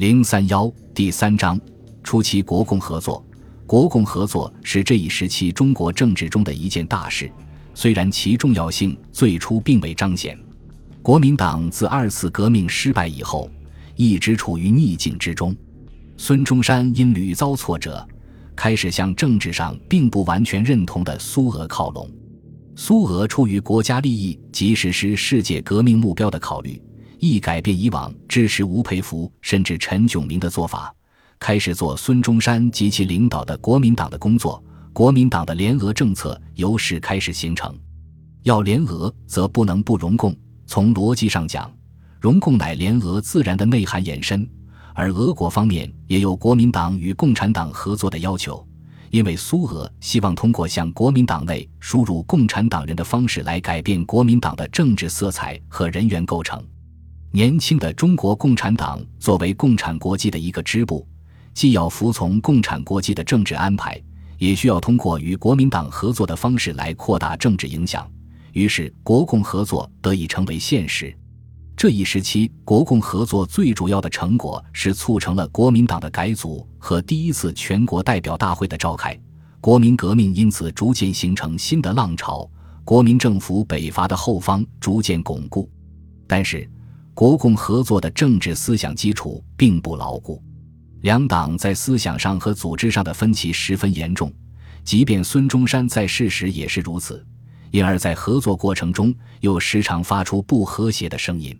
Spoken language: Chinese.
零三幺第三章初期国共合作。国共合作是这一时期中国政治中的一件大事，虽然其重要性最初并未彰显。国民党自二次革命失败以后，一直处于逆境之中。孙中山因屡遭挫折，开始向政治上并不完全认同的苏俄靠拢。苏俄出于国家利益及实施世界革命目标的考虑。亦改变以往支持吴培福甚至陈炯明的做法，开始做孙中山及其领导的国民党的工作。国民党的联俄政策由是开始形成。要联俄，则不能不容共。从逻辑上讲，容共乃联俄自然的内涵延伸。而俄国方面也有国民党与共产党合作的要求，因为苏俄希望通过向国民党内输入共产党人的方式来改变国民党的政治色彩和人员构成。年轻的中国共产党作为共产国际的一个支部，既要服从共产国际的政治安排，也需要通过与国民党合作的方式来扩大政治影响。于是，国共合作得以成为现实。这一时期，国共合作最主要的成果是促成了国民党的改组和第一次全国代表大会的召开，国民革命因此逐渐形成新的浪潮，国民政府北伐的后方逐渐巩固。但是，国共合作的政治思想基础并不牢固，两党在思想上和组织上的分歧十分严重，即便孙中山在世时也是如此，因而，在合作过程中又时常发出不和谐的声音。